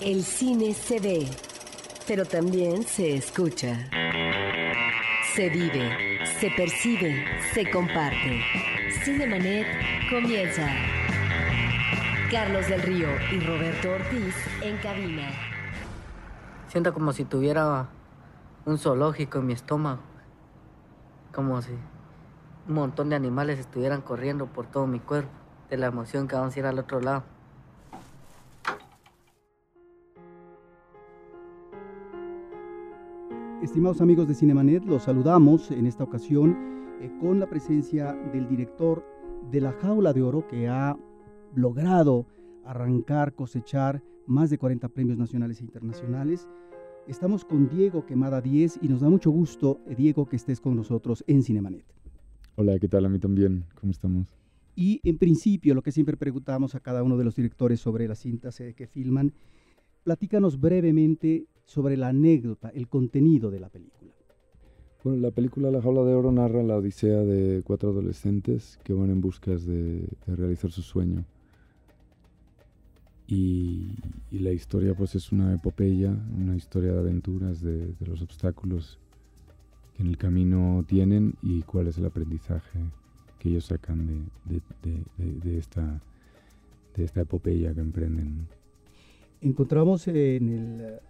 El cine se ve, pero también se escucha. Se vive, se percibe, se comparte. Cinemanet comienza. Carlos del Río y Roberto Ortiz en cabina. Siento como si tuviera un zoológico en mi estómago. Como si un montón de animales estuvieran corriendo por todo mi cuerpo, de la emoción que vamos a ir al otro lado. Estimados amigos de Cinemanet, los saludamos en esta ocasión eh, con la presencia del director de La Jaula de Oro que ha logrado arrancar, cosechar más de 40 premios nacionales e internacionales. Estamos con Diego Quemada 10 y nos da mucho gusto, eh, Diego, que estés con nosotros en Cinemanet. Hola, ¿qué tal? A mí también. ¿Cómo estamos? Y en principio, lo que siempre preguntamos a cada uno de los directores sobre las cintas eh, que filman, platícanos brevemente sobre la anécdota, el contenido de la película. Bueno, la película La Jaula de Oro narra la odisea de cuatro adolescentes que van en busca de, realizar su sueño. Y, la historia pues es una epopeya, una historia de aventuras, de, los obstáculos que en el camino tienen y cuál es el aprendizaje que ellos sacan de, esta, de esta epopeya que emprenden. Encontramos en el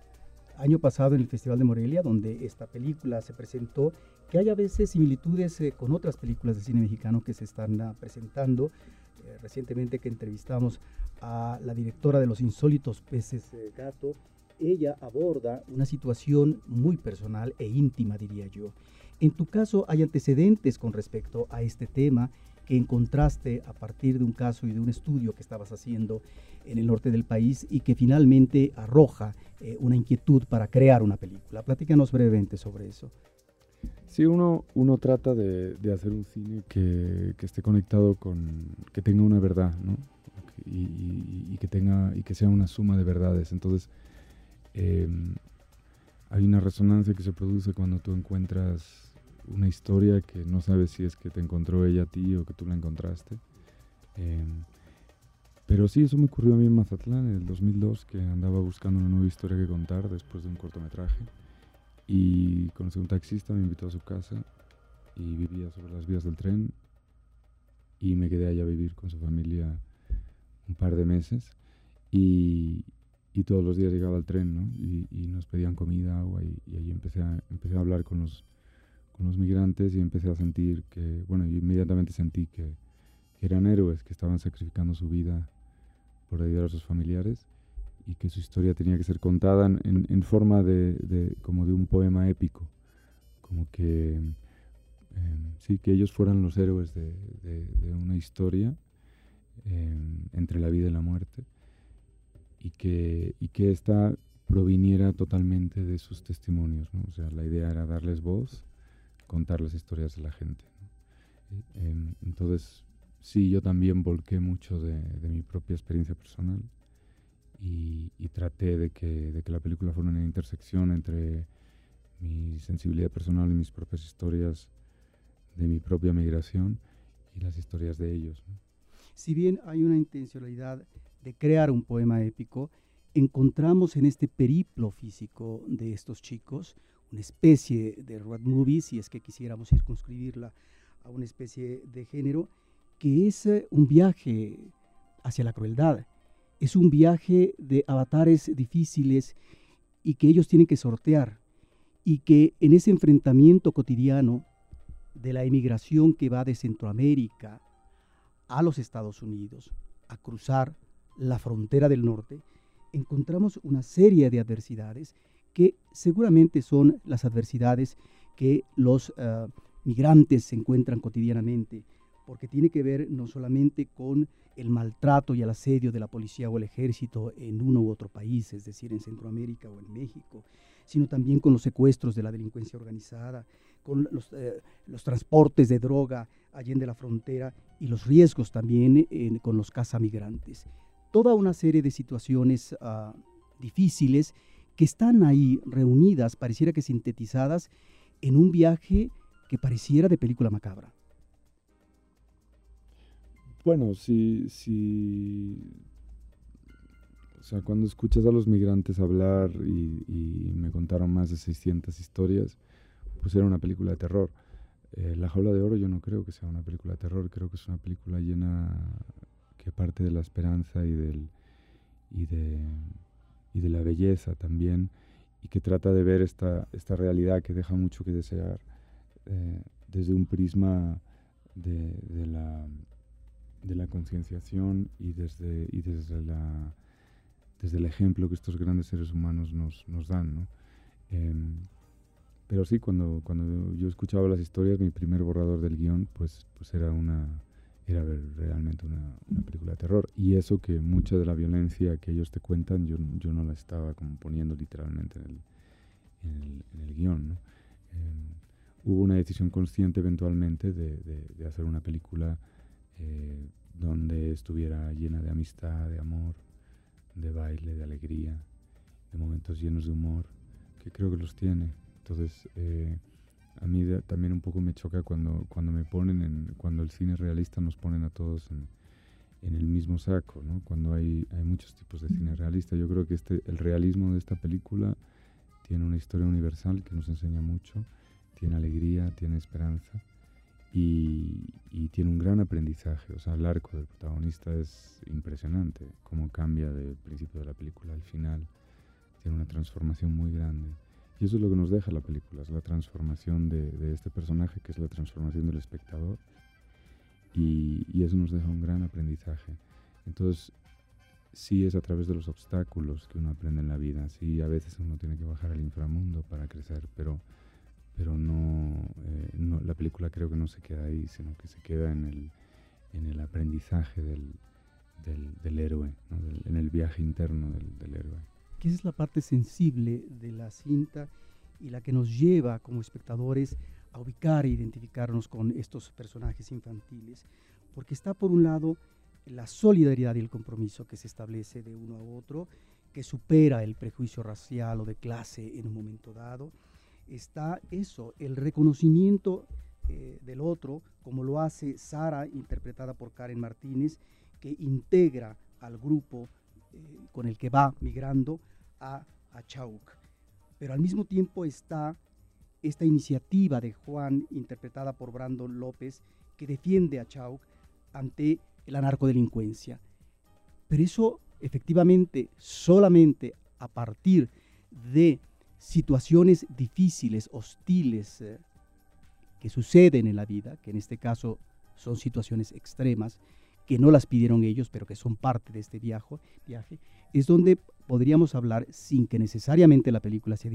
año pasado en el Festival de Morelia, donde esta película se presentó, que hay a veces similitudes eh, con otras películas de cine mexicano que se están ah, presentando. Eh, recientemente que entrevistamos a la directora de Los Insólitos Peces eh, Gato, ella aborda una situación muy personal e íntima, diría yo. En tu caso, ¿hay antecedentes con respecto a este tema que encontraste a partir de un caso y de un estudio que estabas haciendo en el norte del país y que finalmente arroja eh, una inquietud para crear una película. Platícanos brevemente sobre eso. Sí, uno, uno trata de, hacer un cine que, esté conectado con, que tenga una verdad, ¿no? Y, que tenga, y que sea una suma de verdades. Entonces, em, hay una resonancia que se produce cuando tú encuentras una historia que no sabes si es que te encontró ella a ti o que tú la encontraste. Em, pero sí, eso me ocurrió a mí en Mazatlán en el 2002, que andaba buscando una nueva historia que contar después de un cortometraje. Y conocí a un taxista, me invitó a su casa y vivía sobre las vías del tren. Y me quedé allá a vivir con su familia un par de meses. Y, y todos los días llegaba al tren, ¿no? Y, y nos pedían comida, agua, y, y ahí empecé a, empecé a hablar con los con los migrantes y empecé a sentir que, bueno, inmediatamente sentí que, eran héroes, que estaban sacrificando su vida por ayudar a sus familiares y que su historia tenía que ser contada en, en forma de, como de un poema épico, como que, em, sí, que ellos fueran los héroes de, de, una historia em, entre la vida y la muerte y que, y que esta proviniera totalmente de sus testimonios, ¿no? o sea, la idea era darles voz contar las historias de la gente. Em, entonces, sí, yo también volqué mucho de, mi propia experiencia personal y, traté de que, de que, la película fuera una intersección entre mi sensibilidad personal y mis propias historias de mi propia migración y las historias de ellos. Si bien hay una intencionalidad de crear un poema épico, encontramos en este periplo físico de estos chicos una especie de road movie, si es que quisiéramos circunscribirla a una especie de género, que es eh, un viaje hacia la crueldad. Es un viaje de avatares difíciles y que ellos tienen que sortear. Y que en ese enfrentamiento cotidiano de la emigración que va de Centroamérica a los Estados Unidos, a cruzar la frontera del norte, encontramos una serie de adversidades que seguramente son las adversidades que los eh, migrantes se encuentran cotidianamente, porque tiene que ver no solamente con el maltrato y el asedio de la policía o el ejército en uno u otro país, es decir, en Centroamérica o en México, sino también con los secuestros de la delincuencia organizada, con los, eh, transportes de droga allende la frontera y los riesgos también con los cazamigrantes. Toda una serie de situaciones ah, difíciles que están ahí reunidas, pareciera que sintetizadas, en un viaje que pareciera de película macabra. Bueno, si, si, sea, cuando escuchas a los migrantes hablar y, y, me contaron más de 600 historias, pues era una película de terror. Eh, la jaula de oro yo no creo que sea una película de terror, creo que es una película llena que parte de la esperanza y, del, y, de, y de la belleza también, y que trata de ver esta, esta realidad que deja mucho que desear eh, desde un prisma de, de la, de la concienciación y desde, y desde, la, desde el ejemplo que estos grandes seres humanos nos, nos dan. ¿no? Em, pero sí, cuando, cuando yo escuchaba las historias, mi primer borrador del guion, pues, pues era una era realmente una, una, película de terror. Y eso que mucha de la violencia que ellos te cuentan, yo, yo no la estaba como poniendo literalmente en el, en el, en el guion. ¿no? Eh, hubo una decisión consciente eventualmente de, de, de hacer una película eh, donde estuviera llena de amistad, de amor, de baile, de alegría, de momentos llenos de humor, que creo que los tiene. Entonces, eh, a mí también un poco me choca cuando, cuando me ponen, en, cuando el cine realista nos ponen a todos en, en el mismo saco, ¿no? Cuando hay, hay muchos tipos de cine realista. Yo creo que este, el realismo de esta película tiene una historia universal que nos enseña mucho, tiene alegría, tiene esperanza y, y, tiene un gran aprendizaje. O sea, el arco del protagonista es impresionante, cómo cambia del principio de la película al final. Tiene una transformación muy grande. Y eso es lo que nos deja la película, es la transformación de, de este personaje, que es la transformación del espectador. Y, y, eso nos deja un gran aprendizaje. Entonces, sí es a través de los obstáculos que uno aprende en la vida. Sí, a veces uno tiene que bajar al inframundo para crecer, pero, pero no, eh, no, la película creo que no se queda ahí, sino que se queda en el, en el aprendizaje del, del, del héroe, ¿no? del, en el viaje interno del, del héroe que esa es la parte sensible de la cinta y la que nos lleva como espectadores a ubicar e identificarnos con estos personajes infantiles, porque está por un lado la solidaridad y el compromiso que se establece de uno a otro, que supera el prejuicio racial o de clase en un momento dado, está eso, el reconocimiento eh, del otro, como lo hace Sara, interpretada por Karen Martínez, que integra al grupo eh, con el que va migrando a, a Chauk. Pero al mismo tiempo está esta iniciativa de Juan, interpretada por Brandon López, que defiende a Chauk ante la narcodelincuencia. Pero eso efectivamente solamente a partir de situaciones difíciles, hostiles, eh, que suceden en la vida, que en este caso son situaciones extremas, que no las pidieron ellos, pero que son parte de este viaje, viaje es donde podríamos hablar, sin que necesariamente la película sea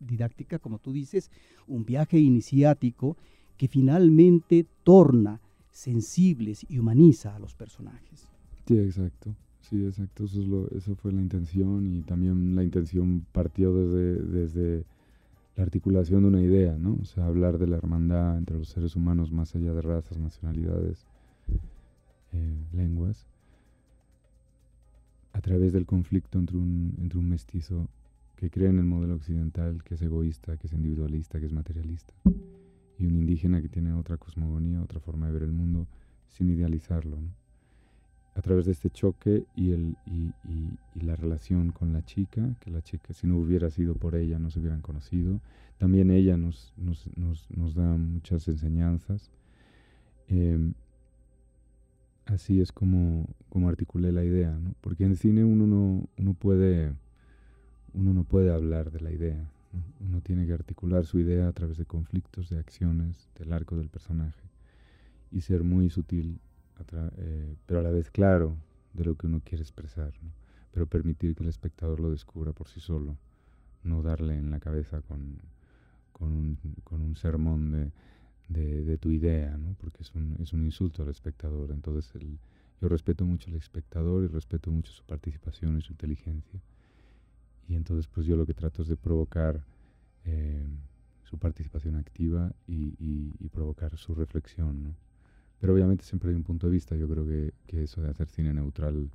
didáctica, como tú dices, un viaje iniciático que finalmente torna sensibles y humaniza a los personajes. Sí, exacto. Sí, exacto. Eso, eso fue la intención y también la intención partió desde, desde la articulación de una idea, ¿no? O sea, hablar de la hermandad entre los seres humanos más allá de razas, nacionalidades, eh, lenguas a través del conflicto entre un, entre un mestizo que cree en el modelo occidental, que es egoísta, que es individualista, que es materialista, y un indígena que tiene otra cosmogonía, otra forma de ver el mundo, sin idealizarlo. A través de este choque y, el, y, la relación con la chica, que la chica, si no hubiera sido por ella, no se hubieran conocido, también ella nos, nos, nos, nos da muchas enseñanzas. Eh, así es como, como articulé la idea, ¿no? Porque en cine uno no, uno puede, uno no puede hablar de la idea, ¿no? uno tiene que articular su idea a través de conflictos, de acciones, del arco del personaje y ser muy sutil, eh, pero a la vez claro de lo que uno quiere expresar, pero permitir que el espectador lo descubra por sí solo, no darle en la cabeza con, con un sermón de de, tu idea, ¿no? porque es un, es un insulto al espectador. Entonces el, yo respeto mucho al espectador y respeto mucho su participación y su inteligencia. Y entonces pues yo lo que trato es de provocar eh, su participación activa y, provocar su reflexión. ¿no? Pero obviamente siempre hay un punto de vista. Yo creo que, que eso de hacer cine neutral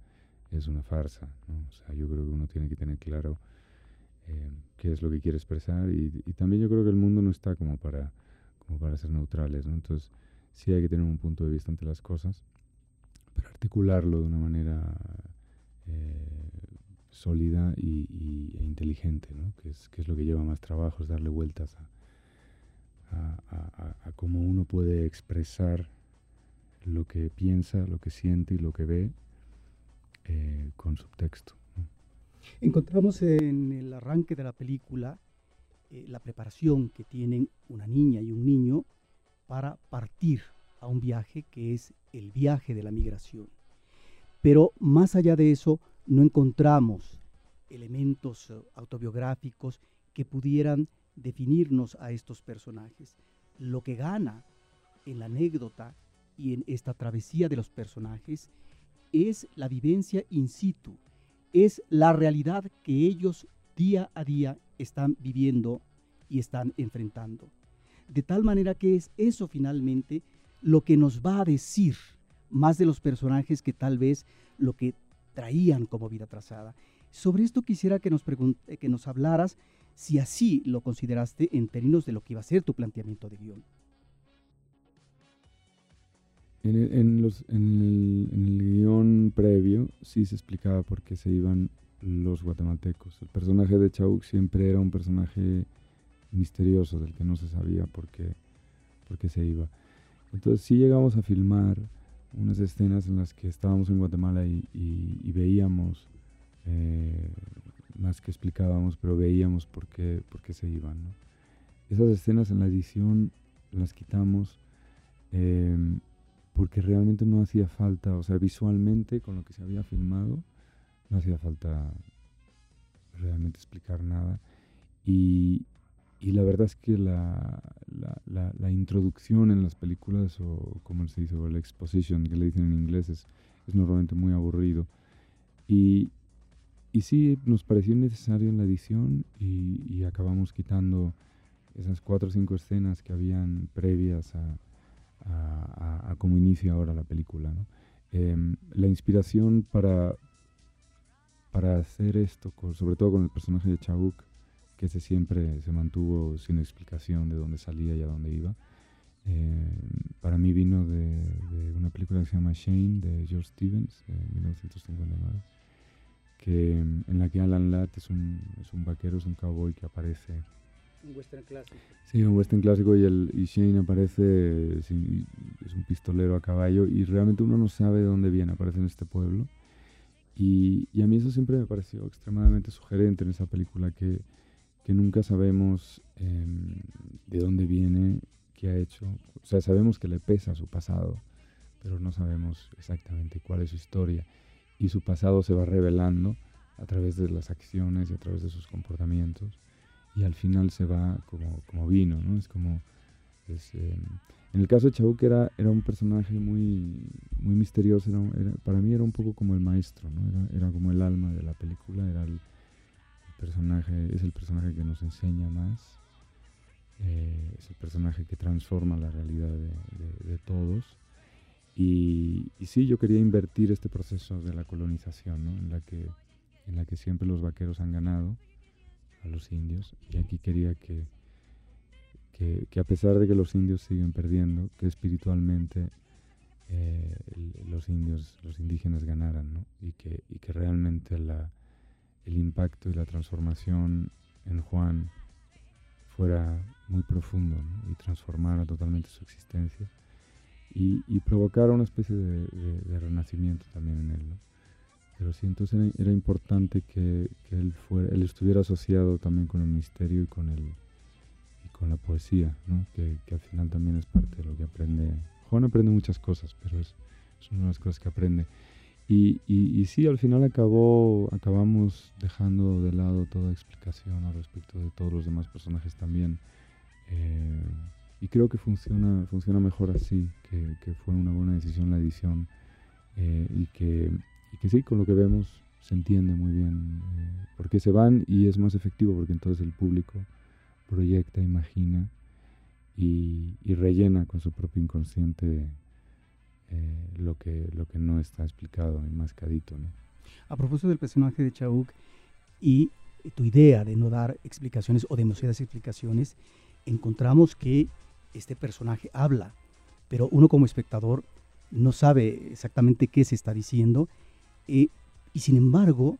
es una farsa. O sea, yo creo que uno tiene que tener claro eh, qué es lo que quiere expresar y también yo creo que el mundo no está como para como para ser neutrales, ¿no? Entonces, sí hay que tener un punto de vista ante las cosas, pero articularlo de una manera eh, sólida y, e inteligente, ¿no? que, es, que es lo que lleva más trabajo, es darle vueltas a, a, cómo uno puede expresar lo que piensa, lo que siente y lo que ve eh, con subtexto. Encontramos en el arranque de la película eh, la preparación que tienen una niña y un niño para partir a un viaje que es el viaje de la migración. Pero más allá de eso, no encontramos elementos eh, autobiográficos que pudieran definirnos a estos personajes. Lo que gana en la anécdota y en esta travesía de los personajes es la vivencia in situ, es la realidad que ellos día a día están viviendo y están enfrentando. De tal manera que es eso finalmente lo que nos va a decir más de los personajes que tal vez lo que traían como vida trazada. Sobre esto quisiera que nos, que nos hablaras si así lo consideraste en términos de lo que iba a ser tu planteamiento de guion. En el, en, el, guion previo sí se explicaba por qué se iban los guatemaltecos. El personaje de Chauk siempre era un personaje misterioso del que no se sabía por qué, por qué se iba. Entonces sí llegamos a filmar unas escenas en las que estábamos en Guatemala y, veíamos, eh, más que explicábamos, pero veíamos por qué, por qué se iban. Esas escenas en la edición las quitamos em, porque realmente no hacía falta, o sea, visualmente con lo que se había filmado, no hacía falta realmente explicar nada. Y, y la verdad es que la, la, introducción en las películas, o como se dice, o la exposition, que le dicen en inglés, es, normalmente muy aburrido. Y, y sí, nos pareció necesario en la edición y, acabamos quitando esas cuatro o cinco escenas que habían previas a, a, a, cómo inicia ahora la película. ¿no? Em, la inspiración para, para hacer esto, sobre todo con el personaje de Chabuk, que ese siempre se mantuvo sin explicación de dónde salía y a dónde iba. Eh, para mí vino de, una película que se llama Shane de George Stevens, de 1959, que, en la que Alan Ladd es un, es un vaquero, es un cowboy que aparece. Un western clásico. Sí, un western clásico y, el, y Shane aparece, es un pistolero a caballo y realmente uno no sabe de dónde viene, aparece en este pueblo. Y, y a mí eso siempre me pareció extremadamente sugerente en esa película que que nunca sabemos em, de dónde viene, qué ha hecho. O sea, sabemos que le pesa su pasado, pero no sabemos exactamente cuál es su historia. Y su pasado se va revelando a través de las acciones y a través de sus comportamientos. Y al final se va como, como vino, ¿no? Es como... Em, en el caso de Chauk era, era un personaje muy, muy misterioso, era, para mí era un poco como el maestro, ¿no? Era, era como el alma de la película, era el, personaje es el personaje que nos enseña más, eh, es el personaje que transforma la realidad de, todos. Y, y, sí, yo quería invertir este proceso de la colonización, ¿no? en, la que, en la que siempre los vaqueros han ganado a los indios. Y aquí quería que, que, a pesar de que los indios siguen perdiendo, que espiritualmente eh, los indios, los indígenas ganaran, ¿no? y, que, y que realmente la, el impacto y la transformación en Juan fuera muy profundo y transformara totalmente su existencia y, y provocara una especie de, renacimiento también en él. Pero sí, entonces era, importante que, él, fuera, él estuviera asociado también con el misterio y con, el, con la poesía, que, que, al final también es parte de lo que aprende. Juan aprende muchas cosas, pero es, es una de las cosas que aprende. Y, y, sí, al final acabó, acabamos dejando de lado toda explicación al respecto de todos los demás personajes también. Eh, y creo que funciona, funciona mejor así, que, que fue una buena decisión la edición eh, y, que, y que sí, con lo que vemos se entiende muy bien eh, por qué se van y es más efectivo porque entonces el público proyecta, imagina y, rellena con su propio inconsciente eh, lo, que, lo que no está explicado, enmascadito. ¿no? A propósito del personaje de Chauk y tu idea de no dar explicaciones o demasiadas explicaciones, encontramos que este personaje habla, pero uno como espectador no sabe exactamente qué se está diciendo eh, y sin embargo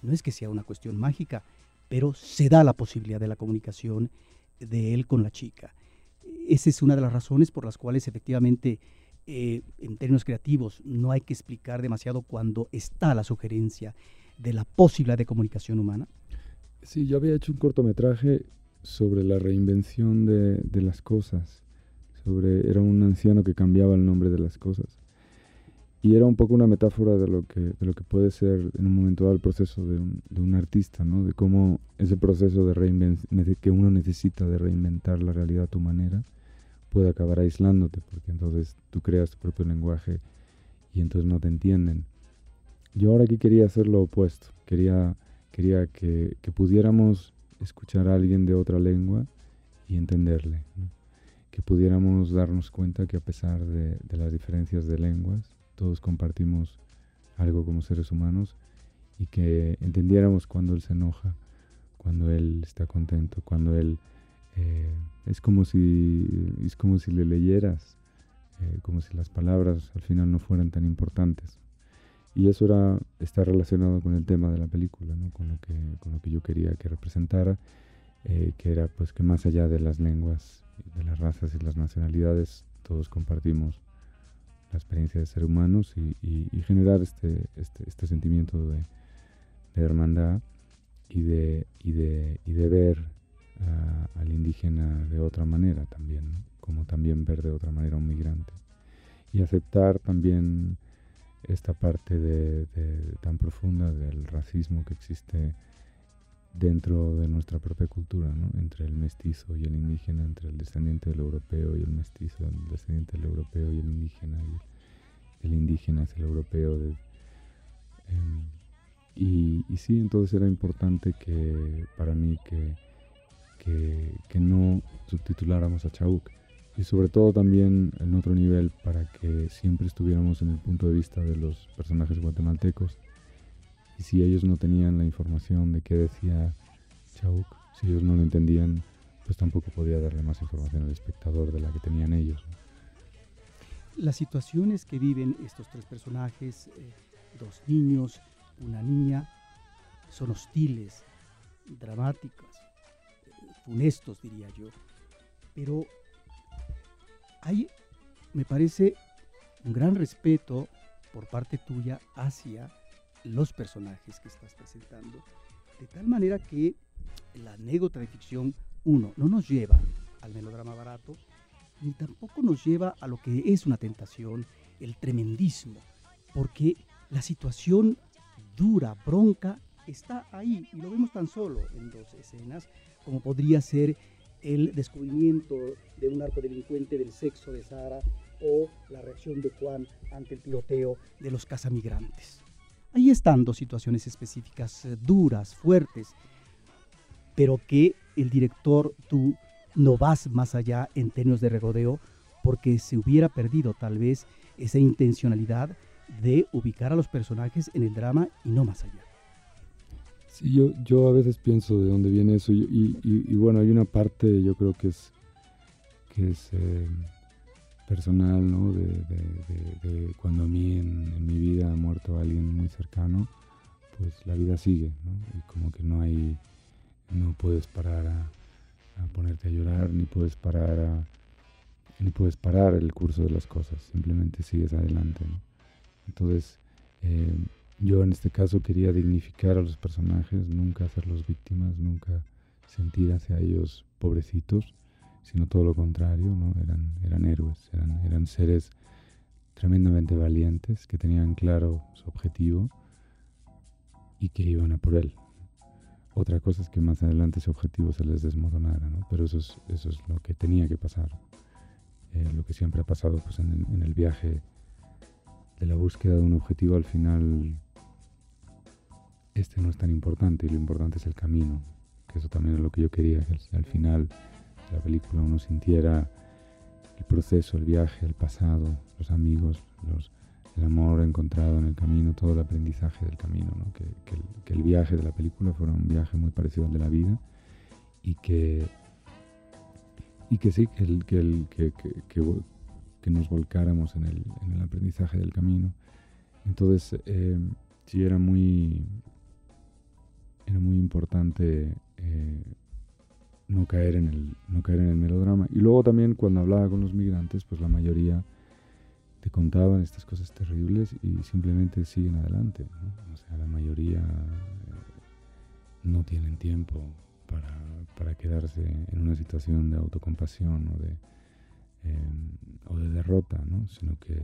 no es que sea una cuestión mágica, pero se da la posibilidad de la comunicación de él con la chica. Esa es una de las razones por las cuales efectivamente eh, en términos creativos no hay que explicar demasiado cuando está la sugerencia de la posibilidad de comunicación humana. Sí, yo había hecho un cortometraje sobre la reinvención de, de las cosas. Sobre, era un anciano que cambiaba el nombre de las cosas. Y era un poco una metáfora de lo que, de lo que puede ser en un momento dado el proceso de un, de un artista, ¿no? de cómo ese proceso de que uno necesita de reinventar la realidad a tu manera puede acabar aislándote, porque entonces tú creas tu propio lenguaje y entonces no te entienden. Yo ahora aquí quería hacer lo opuesto, quería, quería que, que pudiéramos escuchar a alguien de otra lengua y entenderle, que pudiéramos darnos cuenta que a pesar de, de las diferencias de lenguas, todos compartimos algo como seres humanos y que entendiéramos cuando Él se enoja, cuando Él está contento, cuando Él eh, es como si es como si le leyeras, eh, como si las palabras al final no fueran tan importantes. Y eso era, está relacionado con el tema de la película, ¿no? con, lo que, con lo que yo quería que representara, eh, que era pues que más allá de las lenguas, de las razas y las nacionalidades, todos compartimos la experiencia de ser humanos y, generar este, este, este sentimiento de, hermandad y de, y de, y de ver al indígena de otra manera también, como también ver de otra manera a un migrante. Y aceptar también esta parte de, tan profunda del racismo que existe dentro de nuestra propia cultura, ¿no? entre el mestizo y el indígena, entre el descendiente del europeo y el mestizo, el descendiente del europeo y el indígena, el, indígena es el europeo. Em, y, y, sí, entonces era importante que para mí que, que, que no subtituláramos a Chauk y sobre todo también en otro nivel para que siempre estuviéramos en el punto de vista de los personajes guatemaltecos y si ellos no tenían la información de qué decía Chauk, si ellos no lo entendían, pues tampoco podía darle más información al espectador de la que tenían ellos. Las situaciones que viven estos tres personajes, eh, dos niños, una niña, son hostiles, dramáticas, funestos diría yo, pero hay, me parece, un gran respeto por parte tuya hacia los personajes que estás presentando, de tal manera que la anécdota de ficción, uno, no nos lleva al melodrama barato, ni tampoco nos lleva a lo que es una tentación, el tremendismo, porque la situación dura, bronca, está ahí y lo vemos tan solo en dos escenas, como podría ser el descubrimiento de un delincuente del sexo de Sara o la reacción de Juan ante el tiroteo de los casamigrantes. Ahí están dos situaciones específicas eh, duras, fuertes, pero que el director, tú no vas más allá en términos de regodeo porque se hubiera perdido tal vez esa intencionalidad de ubicar a los personajes en el drama y no más allá. Sí, yo, yo a veces pienso de dónde viene eso y, bueno, hay una parte yo creo que es, que es eh, personal, ¿no? De, cuando a mí en, mi vida ha muerto alguien muy cercano, pues la vida sigue, ¿no? Y como que no hay, no puedes parar a, ponerte a llorar, ni puedes parar a, ni puedes parar el curso de las cosas, simplemente sigues adelante, ¿no? Entonces, eh, yo en este caso quería dignificar a los personajes, nunca hacerlos víctimas, nunca sentir hacia ellos pobrecitos, sino todo lo contrario, ¿no? Eran, eran héroes, eran, eran seres tremendamente valientes que tenían claro su objetivo y que iban a por él. Otra cosa es que más adelante ese objetivo se les desmoronara, ¿no? Pero eso es, eso es lo que tenía que pasar. Eh, lo que siempre ha pasado pues, en, en el viaje de la búsqueda de un objetivo al final este no es tan importante y lo importante es el camino, que eso también es lo que yo quería, que al final la película uno sintiera el proceso, el viaje, el pasado, los amigos, el amor encontrado en el camino, todo el aprendizaje del camino, ¿no? que, que, el, viaje de la película fuera un viaje muy parecido al de la vida y que, y que sí, que, el, que, el, que, que, nos volcáramos en el, en el, aprendizaje del camino. Entonces, eh, sí era muy, era muy importante eh, no, caer en el, no caer en el melodrama. Y luego también cuando hablaba con los migrantes, pues la mayoría te contaban estas cosas terribles y simplemente siguen adelante. O sea, la mayoría eh, no tienen tiempo para, para, quedarse en una situación de autocompasión o de, em, o de derrota, ¿no? sino que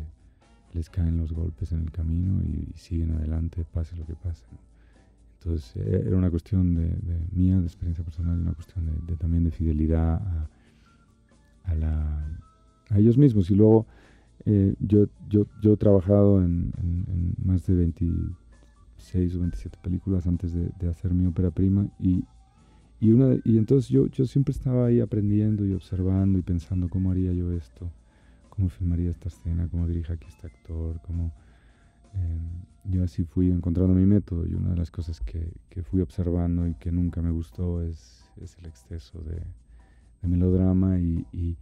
les caen los golpes en el camino y, siguen adelante, pase lo que pase. Entonces eh, era una cuestión de, mía, de experiencia personal, una cuestión de, también de fidelidad a, a, ellos mismos. Y luego eh, yo, yo, yo he trabajado en, más de 26 o 27 películas antes de, hacer mi ópera prima y, y, una, y entonces yo, yo siempre estaba ahí aprendiendo y observando y pensando cómo haría yo esto, cómo filmaría esta escena, cómo dirige aquí este actor, cómo... Em, yo así fui encontrando mi método y una de las cosas que, que fui observando y que nunca me gustó es, es el exceso de, de melodrama y, y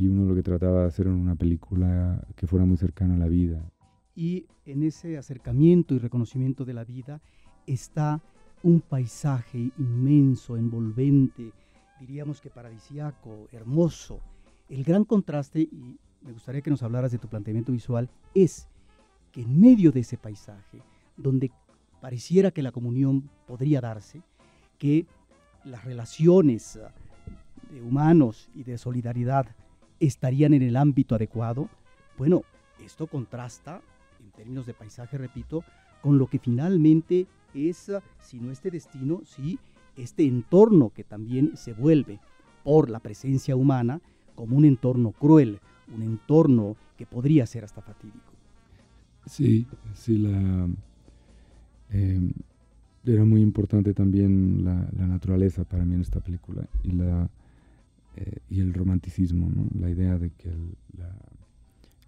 y uno lo que trataba de hacer en una película que fuera muy cercana a la vida. Y en ese acercamiento y reconocimiento de la vida está un paisaje inmenso, envolvente, diríamos que paradisiaco, hermoso. El gran contraste, y me gustaría que nos hablaras de tu planteamiento visual, es que en medio de ese paisaje, donde pareciera que la comunión podría darse, que las relaciones ah, de humanos y de solidaridad estarían en el ámbito adecuado. Bueno, esto contrasta, en términos de paisaje, repito, con lo que finalmente es, si no este destino, sí este entorno que también se vuelve por la presencia humana como un entorno cruel, un entorno que podría ser hasta fatídico. Sí, sí, la, em, era muy importante también la, la, naturaleza para mí en esta película y la, eh, y el romanticismo, ¿no? la idea de que el,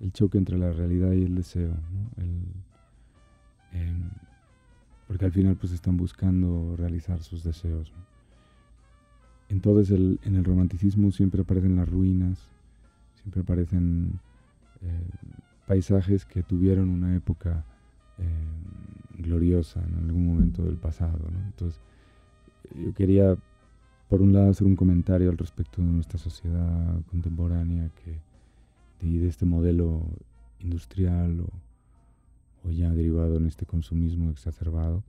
el, choque entre la realidad y el deseo, ¿no? em, porque al final pues están buscando realizar sus deseos. Entonces el, en el romanticismo siempre aparecen las ruinas, siempre aparecen eh, paisajes que tuvieron una época em, gloriosa en algún momento del pasado. ¿no? Entonces yo quería por un lado, hacer un comentario al respecto de nuestra sociedad contemporánea que, de, este modelo industrial o, ya derivado en este consumismo exacerbado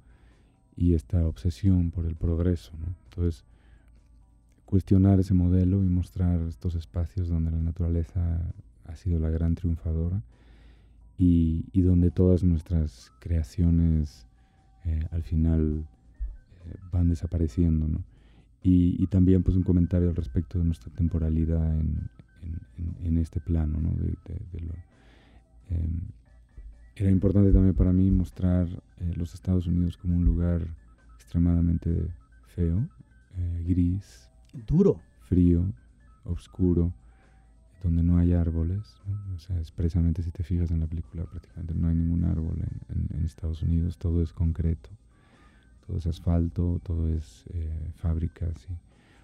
y esta obsesión por el progreso. Entonces, cuestionar ese modelo y mostrar estos espacios donde la naturaleza ha sido la gran triunfadora y, donde todas nuestras creaciones eh, al final eh, van desapareciendo. ¿no? Y, también pues un comentario al respecto de nuestra temporalidad en, en, este plano. ¿no? De, lo, em, era importante también para mí mostrar eh, los Estados Unidos como un lugar extremadamente feo, eh, gris, duro, frío, oscuro, donde no hay árboles. O sea, expresamente si te fijas en la película prácticamente no hay ningún árbol en Estados Unidos, todo es concreto todo es asfalto, todo es eh, fábricas,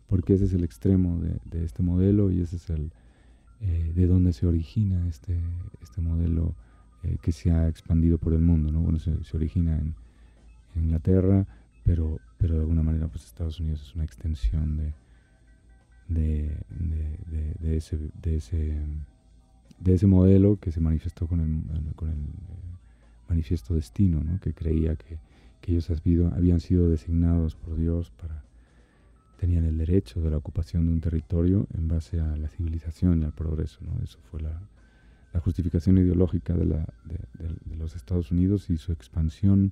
porque ese es el extremo de, este modelo y ese es el eh, de donde se origina este, este modelo eh, que se ha expandido por el mundo. ¿no? Bueno, se, origina en, Inglaterra, pero, pero de alguna manera pues Estados Unidos es una extensión de, de, ese, de, ese, de ese modelo que se manifestó con el, con el manifiesto destino, ¿no? que creía que que ellos habían sido designados por Dios para tenían el derecho de la ocupación de un territorio en base a la civilización y al progreso. ¿no? Eso fue la, justificación ideológica de, la, de, los Estados Unidos y su expansión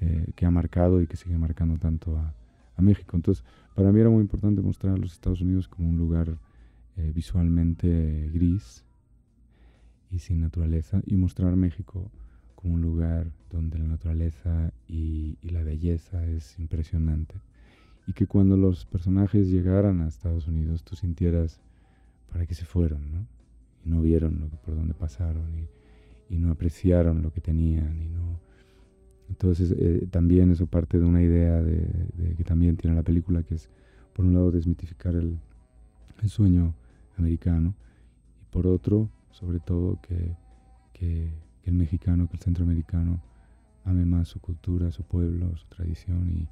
eh, que ha marcado y que sigue marcando tanto a, México. Entonces, para mí era muy importante mostrar a los Estados Unidos como un lugar eh, visualmente gris y sin naturaleza y mostrar a México como un lugar donde la naturaleza y, la belleza es impresionante. Y que cuando los personajes llegaran a Estados Unidos tú sintieras para qué se fueron, ¿no? Y no vieron lo por dónde pasaron y, no apreciaron lo que tenían y no... Entonces eh, también eso parte de una idea de, que también tiene la película, que es por un lado desmitificar el, el sueño americano y por otro, sobre todo, que, que que el mexicano, que el centroamericano ame más su cultura, su pueblo, su tradición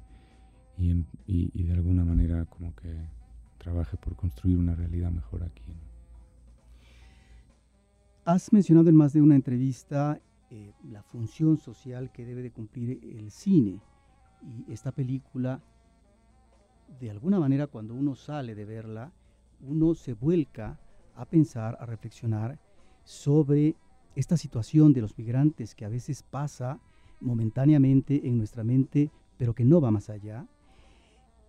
y, y, de alguna manera como que trabaje por construir una realidad mejor aquí. Has mencionado en más de una entrevista eh, la función social que debe de cumplir el cine y esta película, de alguna manera cuando uno sale de verla, uno se vuelca a pensar, a reflexionar sobre esta situación de los migrantes que a veces pasa momentáneamente en nuestra mente, pero que no va más allá.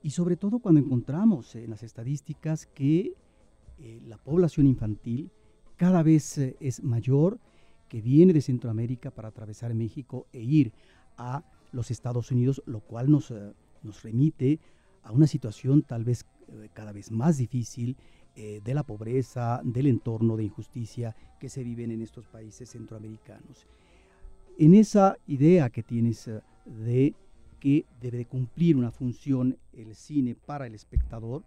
Y sobre todo cuando encontramos en las estadísticas que eh, la población infantil cada vez eh, es mayor, que viene de Centroamérica para atravesar México e ir a los Estados Unidos, lo cual nos, eh, nos remite a una situación tal vez cada vez más difícil de la pobreza, del entorno de injusticia que se viven en estos países centroamericanos. En esa idea que tienes de que debe cumplir una función el cine para el espectador,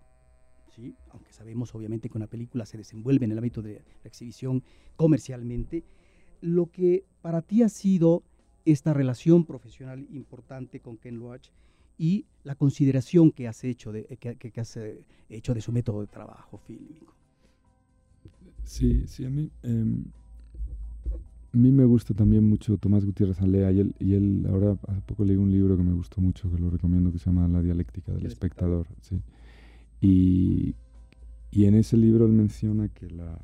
¿sí? aunque sabemos obviamente que una película se desenvuelve en el ámbito de la exhibición comercialmente, lo que para ti ha sido esta relación profesional importante con Ken Loach y la consideración que has hecho de, que, has eh, hecho de su método de trabajo fílmico. Sí, sí, a mí em, a mí me gusta también mucho Tomás Gutiérrez Alea y él, y él ahora hace poco leí un libro que me gustó mucho, que lo recomiendo, que se llama La dialéctica del espectador. Sí. Y, y, en ese libro él menciona que, la,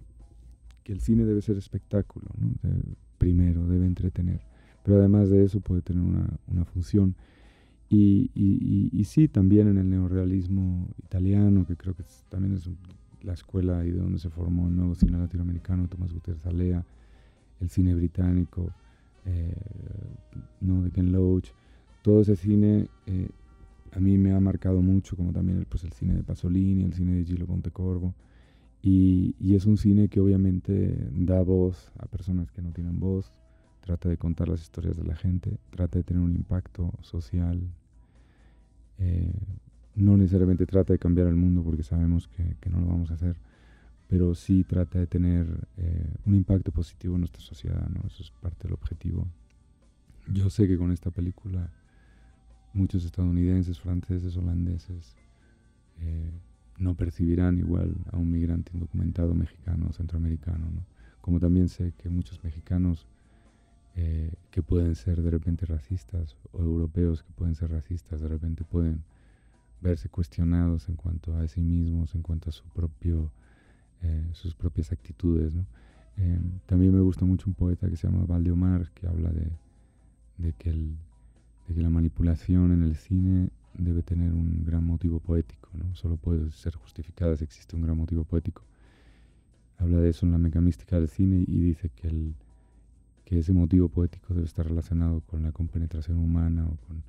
que el cine debe ser espectáculo, primero, debe entretener, pero además de eso puede tener una, función. Y, y, sí, también en el neorealismo italiano, que creo que también es la escuela y de donde se formó el nuevo cine latinoamericano, Tomás Gutiérrez Alea, el cine británico, eh, ¿no? de Ken Loach, todo ese cine eh, a mí me ha marcado mucho, como también pues, el cine de Pasolini, el cine de Gillo Pontecorvo, y, y es un cine que obviamente da voz a personas que no tienen voz, trata de contar las historias de la gente, trata de tener un impacto social, eh, no necesariamente trata de cambiar el mundo porque sabemos que, que no lo vamos a hacer, pero sí trata de tener eh, un impacto positivo en nuestra sociedad, ¿no? Eso es parte del objetivo. Yo sé que con esta película muchos estadounidenses, franceses, holandeses eh, no percibirán igual a un migrante indocumentado mexicano o centroamericano, ¿no? Como también sé que muchos mexicanos eh, que pueden ser de repente racistas o europeos que pueden ser racistas, de repente pueden verse cuestionados en cuanto a sí mismos, en cuanto a su propio eh, sus propias actitudes. ¿no? Em, también me gusta mucho un poeta que se llama Valdemar, que habla de, de, que el, de, que la manipulación en el cine debe tener un gran motivo poético, ¿no? solo puede ser justificada si existe un gran motivo poético. Habla de eso en la mecamística del cine y dice que, el, que ese motivo poético debe estar relacionado con la compenetración humana o con,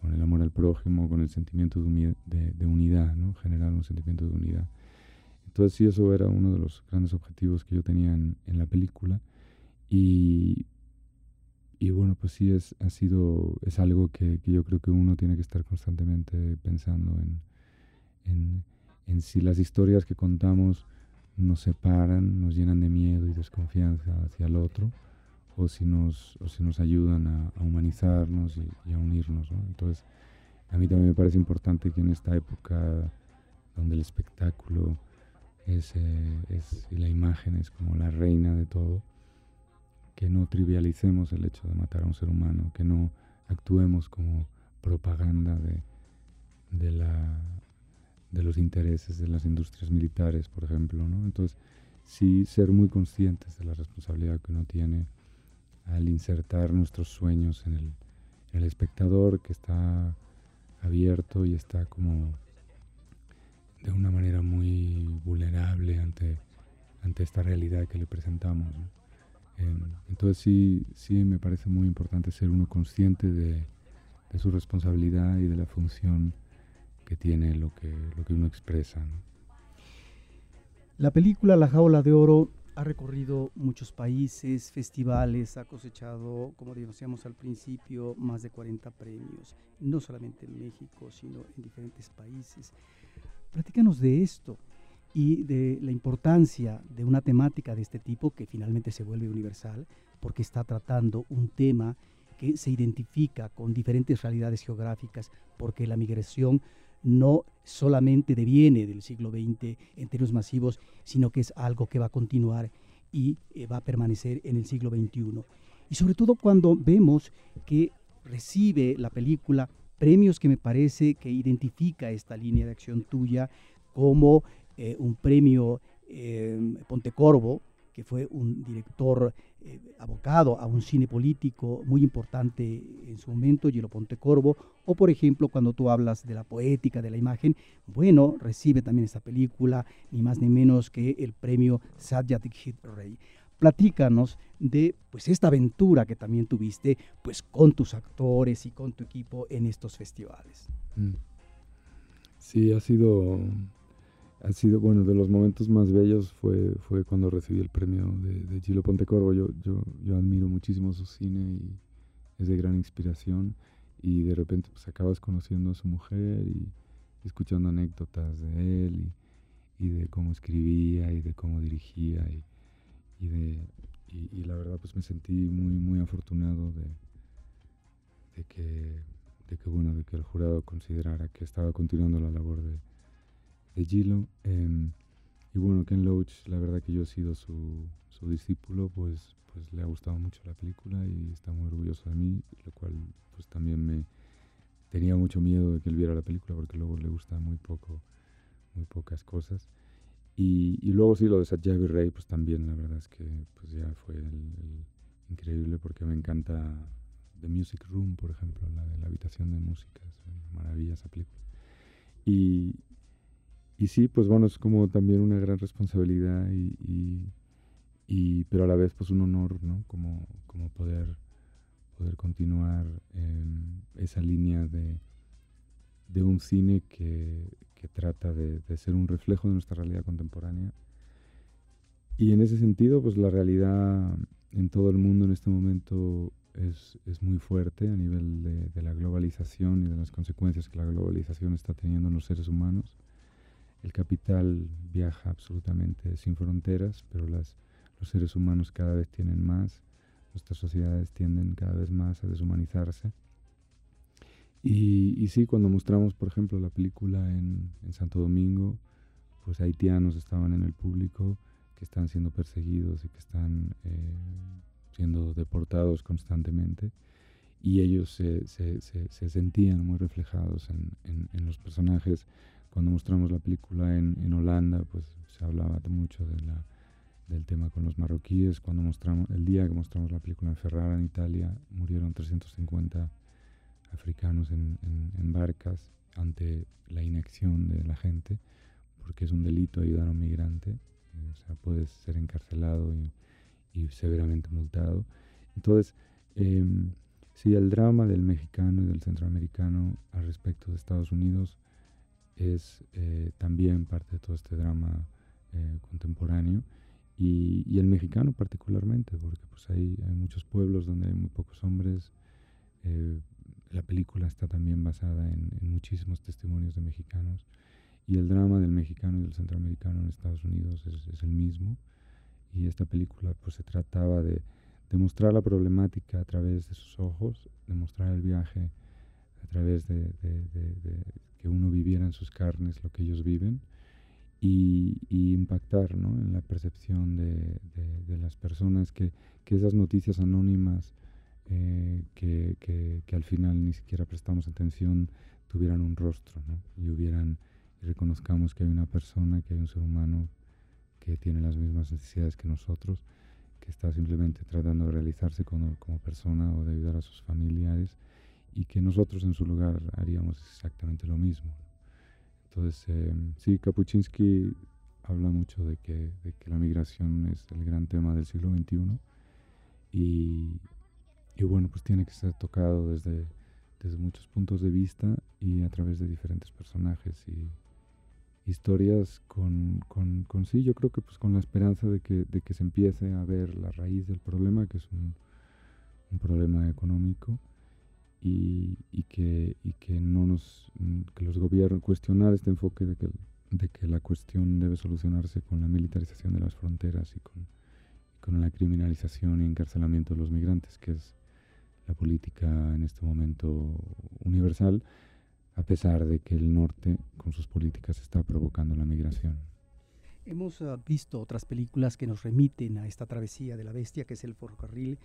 con el amor al prójimo, con el sentimiento de, de, de unidad, ¿no? generar un sentimiento de unidad. Entonces sí, eso era uno de los grandes objetivos que yo tenía en, la película. Y, y, bueno, pues sí, es, ha sido, es algo que, yo creo que uno tiene que estar constantemente pensando en, en, si las historias que contamos nos separan, nos llenan de miedo y desconfianza hacia el otro, o si nos, o si nos ayudan a, humanizarnos y, a unirnos. Entonces, a mí también me parece importante que en esta época donde el espectáculo es, es, y la imagen es como la reina de todo, que no trivialicemos el hecho de matar a un ser humano, que no actuemos como propaganda de, de, la, de los intereses de las industrias militares, por ejemplo. ¿no? Entonces, sí ser muy conscientes de la responsabilidad que uno tiene al insertar nuestros sueños en el, el espectador que está abierto y está como de una manera muy vulnerable ante, ante esta realidad que le presentamos. Entonces sí, sí me parece muy importante ser uno consciente de, de, su responsabilidad y de la función que tiene lo que, lo que uno expresa. La película La Jaula de Oro ha recorrido muchos países, festivales, ha cosechado, como decíamos al principio, más de 40 premios, no solamente en México, sino en diferentes países. Platícanos de esto y de la importancia de una temática de este tipo que finalmente se vuelve universal porque está tratando un tema que se identifica con diferentes realidades geográficas, porque la migración no solamente deviene del siglo XX en términos masivos, sino que es algo que va a continuar y eh, va a permanecer en el siglo XXI. Y sobre todo cuando vemos que recibe la película premios que me parece que identifica esta línea de acción tuya como eh, un premio eh, Pontecorvo, que fue un director eh, abocado a un cine político muy importante en su momento, Gilo Pontecorvo, o por ejemplo cuando tú hablas de la poética de la imagen, bueno, recibe también esta película, ni más ni menos que el premio Satyajit Rey. Platícanos de pues esta aventura que también tuviste pues con tus actores y con tu equipo en estos festivales. Mm. Sí, ha sido ha sido, bueno, de los momentos más bellos fue, fue cuando recibí el premio de, de Gilo Pontecorvo. Yo, yo, yo admiro muchísimo su cine y es de gran inspiración. Y de repente pues acabas conociendo a su mujer y escuchando anécdotas de él y, y de cómo escribía y de cómo dirigía. Y, y de, y, la verdad pues me sentí muy, muy afortunado de, de, que, de, que, bueno, de que el jurado considerara que estaba continuando la labor de de Gilo. Em, y bueno, Ken Loach, la verdad que yo he sido su, su, discípulo, pues, pues le ha gustado mucho la película y está muy orgulloso de mí, lo cual pues también me tenía mucho miedo de que él viera la película porque luego le gusta muy poco, muy pocas cosas. Y, y luego sí, lo de Satyavi Rey, pues también la verdad es que pues ya fue increíble porque me encanta The Music Room, por ejemplo, la de la habitación de música, es una maravilla esa película. Y, y sí, pues bueno, es como también una gran responsabilidad y, pero a la vez pues un honor, ¿no? Como, como poder, poder continuar esa línea de, de un cine que, que trata de, ser un reflejo de nuestra realidad contemporánea. Y en ese sentido, pues la realidad en todo el mundo en este momento es, es muy fuerte a nivel de la globalización y de las consecuencias que la globalización está teniendo en los seres humanos el capital viaja absolutamente sin fronteras, pero las, los seres humanos cada vez tienen más, nuestras sociedades tienden cada vez más a deshumanizarse. Y, y sí, cuando mostramos, por ejemplo, la película en, en, Santo Domingo, pues haitianos estaban en el público que están siendo perseguidos y que están eh, siendo deportados constantemente y ellos se, se, se, se sentían muy reflejados en, en, en los personajes cuando mostramos la película en, en Holanda, pues se hablaba mucho del tema con los marroquíes. Cuando mostramos, el día que mostramos la película en Ferrara, en Italia, murieron 350 africanos en, en, barcas ante la inacción de la gente, porque es un delito ayudar a un migrante. Eh, o sea, puedes ser encarcelado y, y severamente multado. Entonces, eh, sí, el drama del mexicano y del centroamericano al respecto de Estados Unidos es eh, también parte de todo este drama eh, contemporáneo y, el mexicano particularmente, porque pues hay, muchos pueblos donde hay muy pocos hombres. Eh, la película está también basada en, muchísimos testimonios de mexicanos y el drama del mexicano y del centroamericano en Estados Unidos es, el mismo. Y esta película pues se trataba de, de mostrar la problemática a través de sus ojos, de mostrar el viaje a través de, de, de, que uno viviera en sus carnes lo que ellos viven y, y impactar ¿no? en la percepción de, las personas, que, que, esas noticias anónimas eh, que, que, que, al final ni siquiera prestamos atención tuvieran un rostro ¿no? y hubieran y reconozcamos que hay una persona, que hay un ser humano que tiene las mismas necesidades que nosotros, que está simplemente tratando de realizarse como, como persona o de ayudar a sus familiares y que nosotros en su lugar haríamos exactamente lo mismo. Entonces, eh, sí, Kapuczynski habla mucho de que, de que, la migración es el gran tema del siglo XXI y, y, bueno, pues tiene que ser tocado desde, desde muchos puntos de vista y a través de diferentes personajes y historias con, con, con sí, yo creo que pues con la esperanza de que, de que se empiece a ver la raíz del problema, que es un, un problema económico y, y, que, y que no nos mm, que los gobiernos cuestionar este enfoque de que, de que la cuestión debe solucionarse con la militarización de las fronteras y con, con la criminalización y encarcelamiento de los migrantes, que es la política en este momento universal, a pesar de que el norte con sus políticas está provocando la migración. Hemos ah, visto otras películas que nos remiten a esta travesía de la bestia, que es el ferrocarril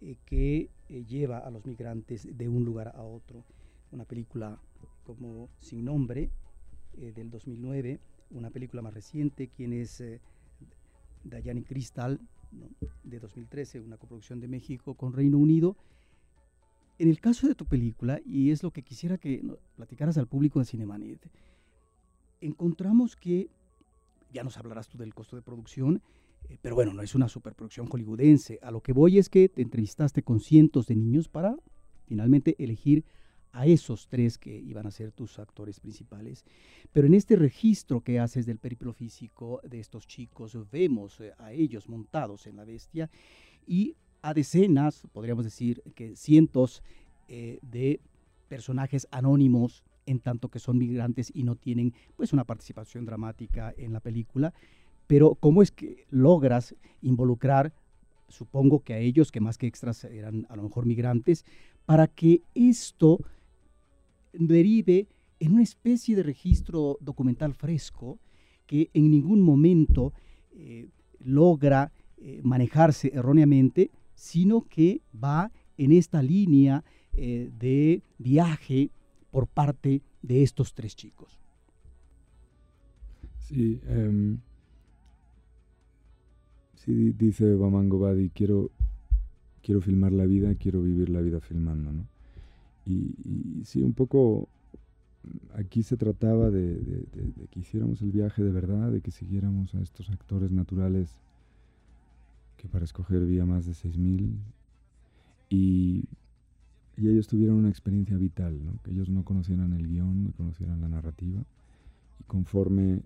eh, que eh, lleva a los migrantes de un lugar a otro. Una película como Sin Nombre, eh, del 2009, una película más reciente, quien es Dayani Crystal, de 2013, una coproducción de México con Reino Unido. En el caso de tu película, y es lo que quisiera que platicaras al público de Cinemanet, encontramos que, ya nos hablarás tú del costo de producción, pero bueno, no es una superproducción hollywoodense. A lo que voy es que te entrevistaste con cientos de niños para finalmente elegir a esos tres que iban a ser tus actores principales. Pero en este registro que haces del periplo físico de estos chicos, vemos eh, a ellos montados en la bestia y a decenas, podríamos decir que cientos eh, de personajes anónimos en tanto que son migrantes y no tienen pues una participación dramática en la película. Pero ¿cómo es que logras involucrar, supongo que a ellos, que más que extras eran a lo mejor migrantes, para que esto derive en una especie de registro documental fresco que en ningún momento eh, logra eh, manejarse erróneamente, sino que va en esta línea eh, de viaje por parte de estos tres chicos. Sí, em, sí dice Bamango Badi, quiero, quiero filmar la vida, quiero vivir la vida filmando, ¿no? Y, sí, un poco aquí se trataba de, que hiciéramos el viaje de verdad, de que siguiéramos a estos actores naturales que para escoger había más de 6.000 y, y ellos tuvieron una experiencia vital, ¿no? que ellos no conocieran el guion ni conocieran la narrativa y conforme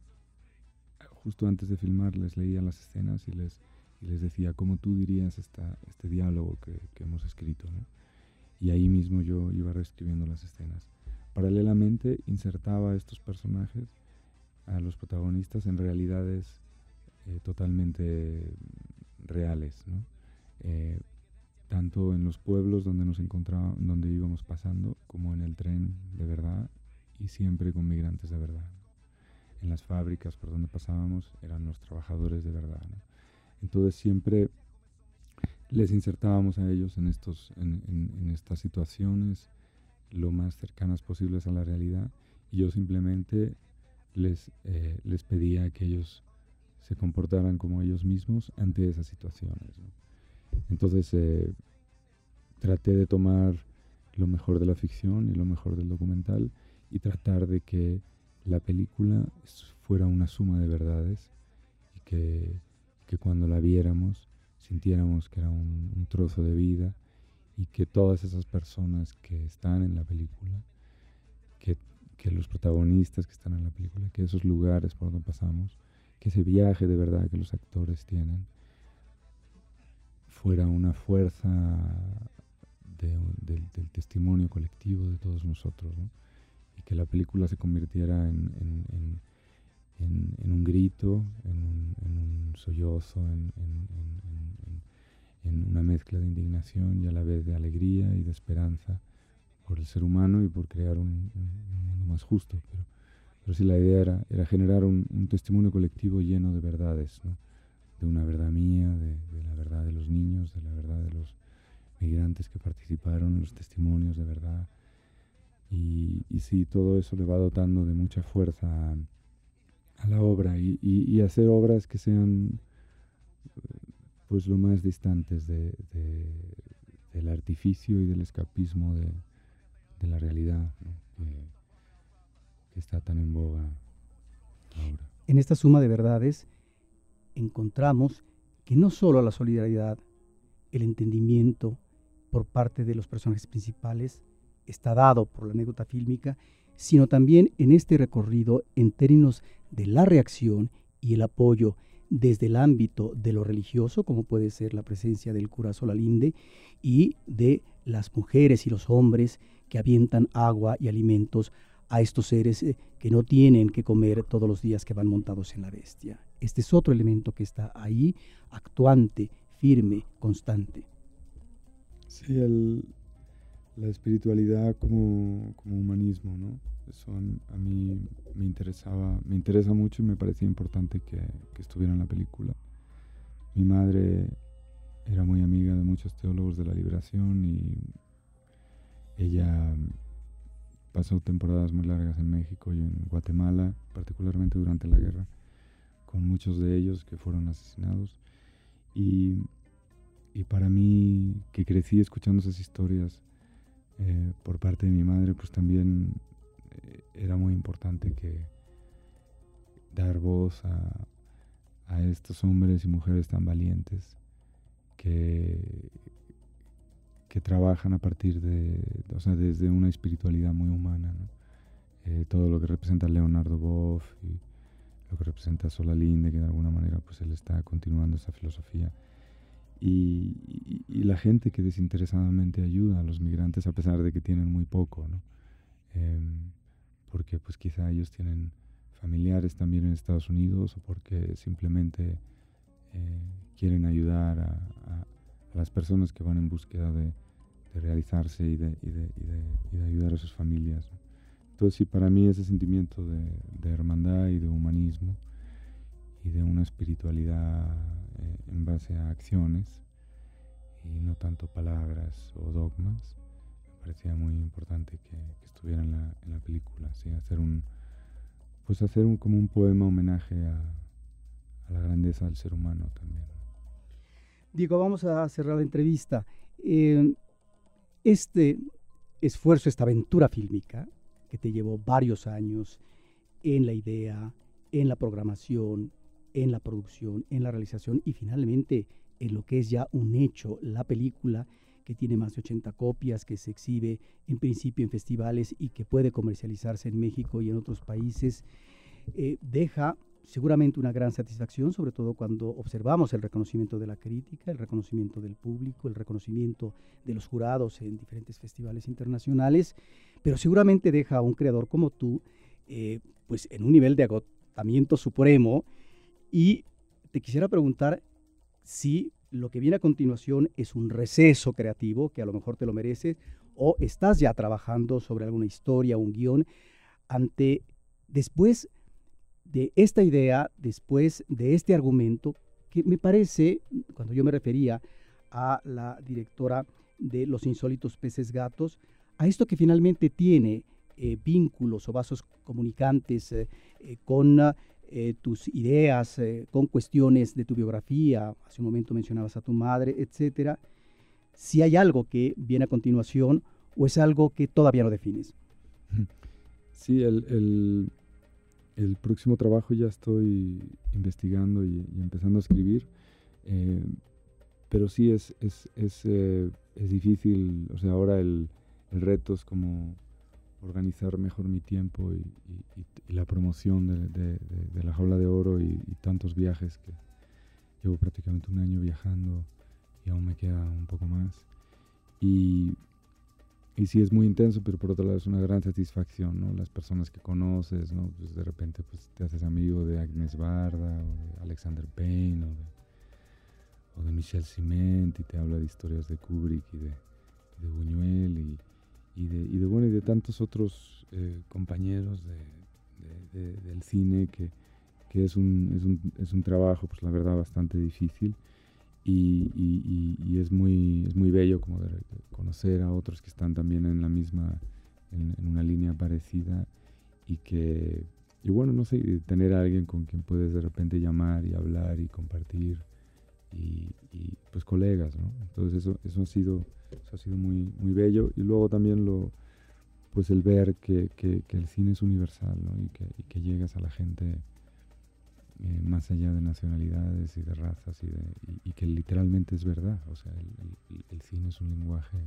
justo antes de filmar les leía las escenas y les, y les decía cómo tú dirías esta, este diálogo que, que hemos escrito. ¿no? y ahí mismo yo iba reescribiendo las escenas. Paralelamente insertaba a estos personajes, a los protagonistas, en realidades eh, totalmente reales, ¿no? Eh, tanto en los pueblos donde nos encontrábamos, donde íbamos pasando, como en el tren de verdad y siempre con migrantes de verdad. En las fábricas por donde pasábamos eran los trabajadores de verdad. Entonces siempre les insertábamos a ellos en, estos, en, estas situaciones lo más cercanas posibles a la realidad y yo simplemente les, eh, les pedía que ellos se comportaran como ellos mismos ante esas situaciones. Entonces eh, traté de tomar lo mejor de la ficción y lo mejor del documental y tratar de que la película fuera una suma de verdades y que, que cuando la viéramos sintiéramos que era un, trozo de vida y que todas esas personas que están en la película, que, que, los protagonistas que están en la película, que esos lugares por donde pasamos, que ese viaje de verdad que los actores tienen, fuera una fuerza del testimonio colectivo de todos nosotros, que la película se convirtiera en, en, en, un grito, en un, un sollozo, en, en una mezcla de indignación y a la vez de alegría y de esperanza por el ser humano y por crear un, mundo más justo. Pero, pero sí la idea era, era generar un, testimonio colectivo lleno de verdades, ¿no? de una verdad mía, de, la verdad de los niños, de la verdad de los migrantes que participaron, los testimonios de verdad. Y, y sí, todo eso le va dotando de mucha fuerza a, la obra y, hacer obras que sean pues lo más distantes de, del artificio y del escapismo de, la realidad que, está tan en boga ahora. En esta suma de verdades encontramos que no solo la solidaridad, el entendimiento por parte de los personajes principales está dado por la anécdota fílmica, sino también en este recorrido en términos de la reacción y el apoyo desde el ámbito de lo religioso, como puede ser la presencia del cura Solalinde, y de las mujeres y los hombres que avientan agua y alimentos a estos seres eh, que no tienen que comer todos los días que van montados en la bestia. Este es otro elemento que está ahí, actuante, firme, constante. Sí, el, la espiritualidad como, como humanismo, ¿no? Eso a, mí me interesaba, me interesa mucho y me parecía importante que, que estuviera en la película. Mi madre era muy amiga de muchos teólogos de la liberación y ella pasó temporadas muy largas en México y en Guatemala, particularmente durante la guerra, con muchos de ellos que fueron asesinados. Y, y para mí, que crecí escuchando esas historias eh, por parte de mi madre, pues también eh, era muy importante que dar voz a, estos hombres y mujeres tan valientes que, que trabajan a partir de, o sea, desde una espiritualidad muy humana. Eh, todo lo que representa Leonardo Boff y lo que representa Sola Linde, que de alguna manera pues él está continuando esa filosofía. Y, y, la gente que desinteresadamente ayuda a los migrantes a pesar de que tienen muy poco, ¿no? Em, porque pues quizá ellos tienen familiares también en Estados Unidos o porque simplemente eh, quieren ayudar a, a las personas que van en búsqueda de, realizarse y de, ayudar a sus familias. Entonces, sí, para mí ese sentimiento de, hermandad y de humanismo y de una espiritualidad eh, en base a acciones y no tanto palabras o dogmas, me parecía muy importante que, estuviera en la, en la película, ¿sí? hacer un, pues hacer un, como un poema homenaje a, a la grandeza del ser humano también. Diego, vamos a cerrar la entrevista. Eh, este esfuerzo, esta aventura fílmica, que te llevó varios años en la idea, en la programación, en la producción, en la realización y finalmente en lo que es ya un hecho, la película que tiene más de 80 copias, que se exhibe en principio en festivales y que puede comercializarse en México y en otros países, eh, deja seguramente una gran satisfacción, sobre todo cuando observamos el reconocimiento de la crítica, el reconocimiento del público, el reconocimiento de los jurados en diferentes festivales internacionales, pero seguramente deja a un creador como tú eh, pues en un nivel de agotamiento supremo y te quisiera preguntar si lo que viene a continuación es un receso creativo, que a lo mejor te lo mereces, o estás ya trabajando sobre alguna historia, un guion, ante después de esta idea, después de este argumento, que me parece, cuando yo me refería a la directora de Los Insólitos Peces Gatos, a esto que finalmente tiene eh, vínculos o vasos comunicantes eh, eh, con tus ideas, con cuestiones de tu biografía, hace un momento mencionabas a tu madre, etcétera, si hay algo que viene a continuación o es algo que todavía no defines. Sí, el, el próximo trabajo ya estoy investigando y, empezando a escribir, eh, pero sí es, es, es, eh, es, difícil, o sea, ahora el, el, reto es como organizar mejor mi tiempo y, la promoción de, de, de, la jaula de oro y, tantos viajes que llevo prácticamente un año viajando y aún me queda un poco más. Y y sí es muy intenso, pero por otro lado es una gran satisfacción, ¿no? Las personas que conoces, ¿no? Pues de repente pues te haces amigo de Agnes Barda o de Alexander Payne o de, o de Michel Ciment y te habla de historias de Kubrick y de, de Buñuel y, y, de, y, de, bueno, y de tantos otros eh, compañeros de, del cine que, que es, un, es, un, es un trabajo, pues la verdad, bastante difícil y, es, muy, es muy bello como conocer a otros que están también en la misma, en, una línea parecida y que, y bueno, no sé, tener a alguien con quien puedes de repente llamar y hablar y compartir y, pues colegas, ¿no? Entonces eso, eso ha sido, eso ha sido muy, muy bello y luego también lo, pues el ver que, que, el cine es universal, ¿no? Y que, y llegas a la gente eh, más allá de nacionalidades y de razas y, de, y, que literalmente es verdad. O sea, el, el, cine es un lenguaje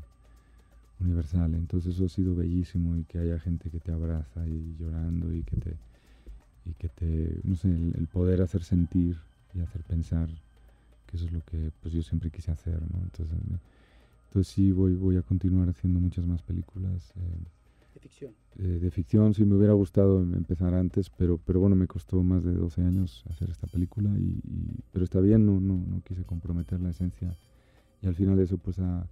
universal. Entonces eso ha sido bellísimo y que haya gente que te abraza y llorando y que te, y que te, no sé, el, poder hacer sentir y hacer pensar, que eso es lo que pues yo siempre quise hacer, ¿no? Entonces, entonces sí, voy, voy a continuar haciendo muchas más películas. Eh, de ficción. de ficción, sí me hubiera gustado em, empezar antes, pero, pero bueno, me costó más de 12 años hacer esta película, y, pero está bien, no, no, no quise comprometer la esencia y al final eso pues ha,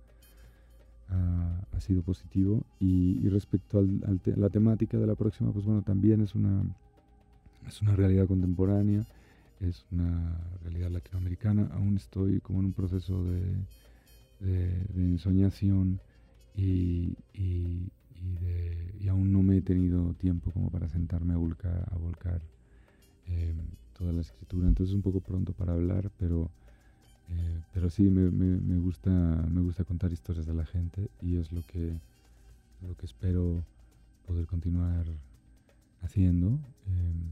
ha, sido positivo. Y, respecto a la temática de la próxima, pues bueno, también es una, es una realidad contemporánea, es una realidad latinoamericana. Aún estoy como en un proceso de, de, ensoñación y, y, aún no me he tenido tiempo como para sentarme a volcar, a em, toda la escritura. Entonces es un poco pronto para hablar, pero eh, pero sí, me, me, gusta, me gusta contar historias de la gente y es lo que, lo que espero poder continuar haciendo. Em,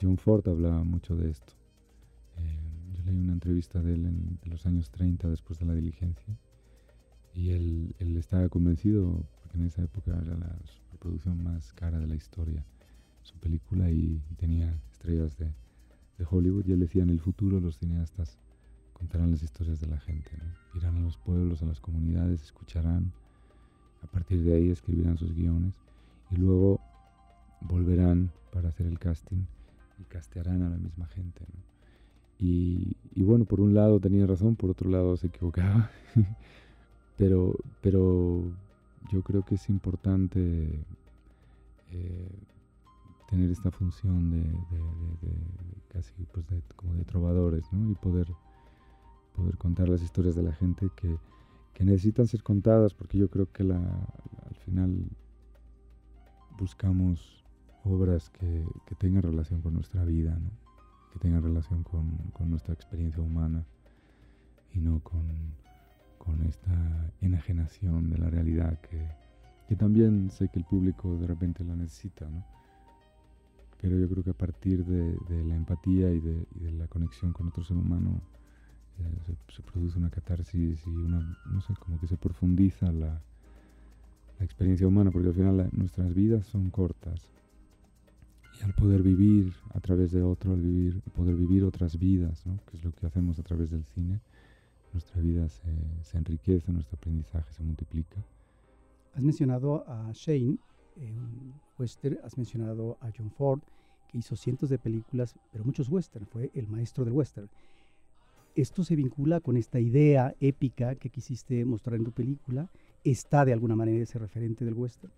John Ford hablaba mucho de esto. Leí una entrevista de él en los años 30 después de la diligencia y él, él estaba convencido, porque en esa época era la superproducción más cara de la historia, su película y, tenía estrellas de, de Hollywood y él decía en el futuro los cineastas contarán las historias de la gente, irán a los pueblos, a las comunidades, escucharán, a partir de ahí escribirán sus guiones y luego volverán para hacer el casting y castearán a la misma gente. Y, bueno, por un lado tenía razón, por otro lado se equivocaba, pero, pero yo creo que es importante eh, tener esta función de, casi pues como de trovadores ¿no? y poder poder contar las historias de la gente que, que necesitan ser contadas, porque yo creo que al final buscamos obras que, que, tengan relación con nuestra vida, ¿no? Que tengan relación con, con, nuestra experiencia humana y no con, con esta enajenación de la realidad que, que, también sé que el público de repente la necesita, ¿no? pero yo creo que a partir de, de la empatía y de, y de la conexión con otro ser humano, se, produce una catarsis y una, no sé, como que se profundiza la, la experiencia humana, porque al final nuestras vidas son cortas. Al poder vivir a través de otro, al poder vivir otras vidas, ¿no? que es lo que hacemos a través del cine, nuestra vida se, se enriquece, nuestro aprendizaje se multiplica. Has mencionado a Shane, en western, has mencionado a John Ford, que hizo cientos de películas, pero muchos western, fue el maestro del western esto se vincula con esta idea épica que quisiste mostrar en tu película. ¿Está de alguna manera ese referente del western?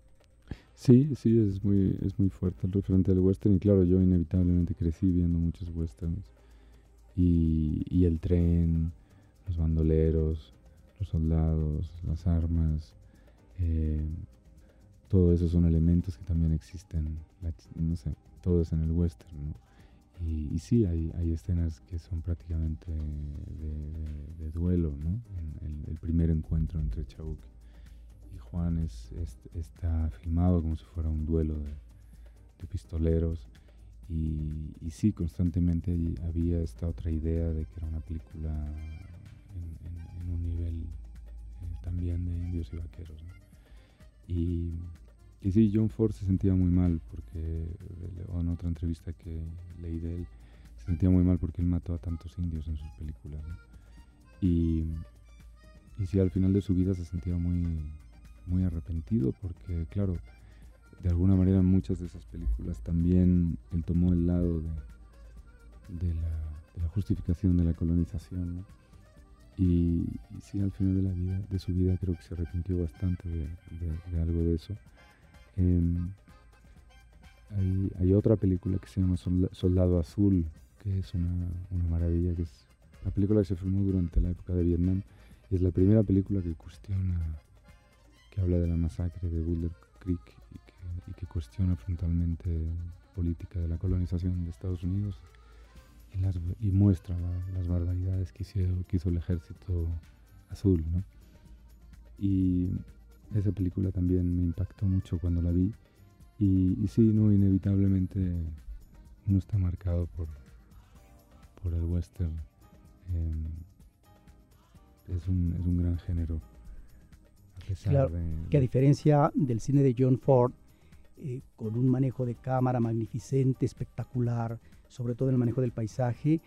Sí, sí, es muy, es muy fuerte el referente del western. Y claro, yo inevitablemente crecí viendo muchos westerns. Y, y el tren, los bandoleros, los soldados, las armas, eh, todo eso son elementos que también existen, no sé, todo es en el western. ¿no? Y, sí, hay, hay, escenas que son prácticamente de, duelo, ¿no? el, primer encuentro entre Chauk y Juan es, está filmado como si fuera un duelo de, pistoleros. Y, sí, constantemente había esta otra idea de que era una película en, un nivel eh, también de indios y vaqueros. Y, sí, John Ford se sentía muy mal porque, en otra entrevista que leí de él, se sentía muy mal porque él mató a tantos indios en sus películas. Y, y sí, al final de su vida se sentía muy, muy arrepentido porque, claro, de alguna manera muchas de esas películas también él tomó el lado de, la, justificación de la colonización. Y, sí, al final de, la vida, de su vida creo que se arrepintió bastante de algo de eso. Em, hay, otra película que se llama Soldado Azul, que es una, maravilla, que es la película que se filmó durante la época de Vietnam. Y es la primera película que cuestiona, habla de la masacre de Boulder Creek y que, cuestiona frontalmente la política de la colonización de Estados Unidos y, muestra las barbaridades que hizo, que hizo el ejército azul. ¿no? Y esa película también me impactó mucho cuando la vi. Y, y sí, no, inevitablemente uno está marcado por, por el western. Em, es un gran género. Claro, que a diferencia del cine de John Ford, eh, con un manejo de cámara magnificente, espectacular, sobre todo en el manejo del paisaje,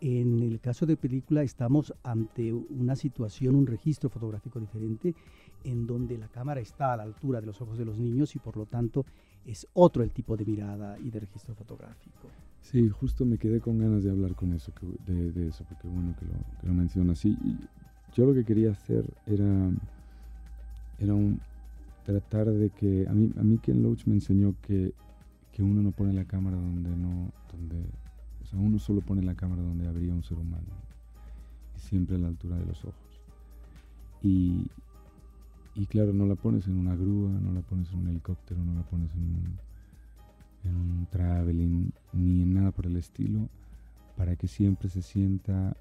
en el caso de película estamos ante una situación, un registro fotográfico diferente en donde la cámara está a la altura de los ojos de los niños y por lo tanto es otro el tipo de mirada y de registro fotográfico. Sí, justo me quedé con ganas de hablar con eso, de, eso, porque bueno que lo, que lo mencionas. Sí, yo lo que quería hacer era era un tratar de que a mí a mí Ken Loach me enseñó que, que uno no pone la cámara donde no donde o sea uno solo pone la cámara donde habría un ser humano y siempre a la altura de los ojos. Y, y claro no la pones en una grúa no la pones en un helicóptero no la pones en un, en un traveling ni en nada por el estilo para que siempre se sienta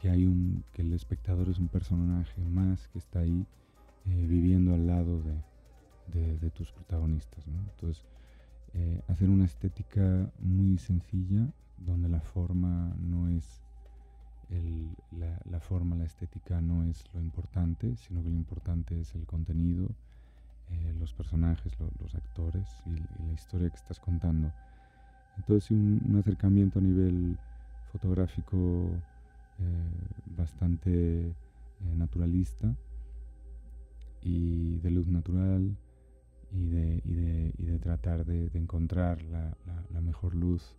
que hay un que el espectador es un personaje más que está ahí eh, viviendo al lado de, tus protagonistas. ¿no? Entonces, eh, hacer una estética muy sencilla, donde la forma no es el, la, forma, la estética no es lo importante, sino que lo importante es el contenido, eh, los personajes, los actores y, la historia que estás contando. Entonces un, un acercamiento a nivel fotográfico bastante naturalista y de luz natural y de, y de, y de tratar de, de encontrar la, la, mejor luz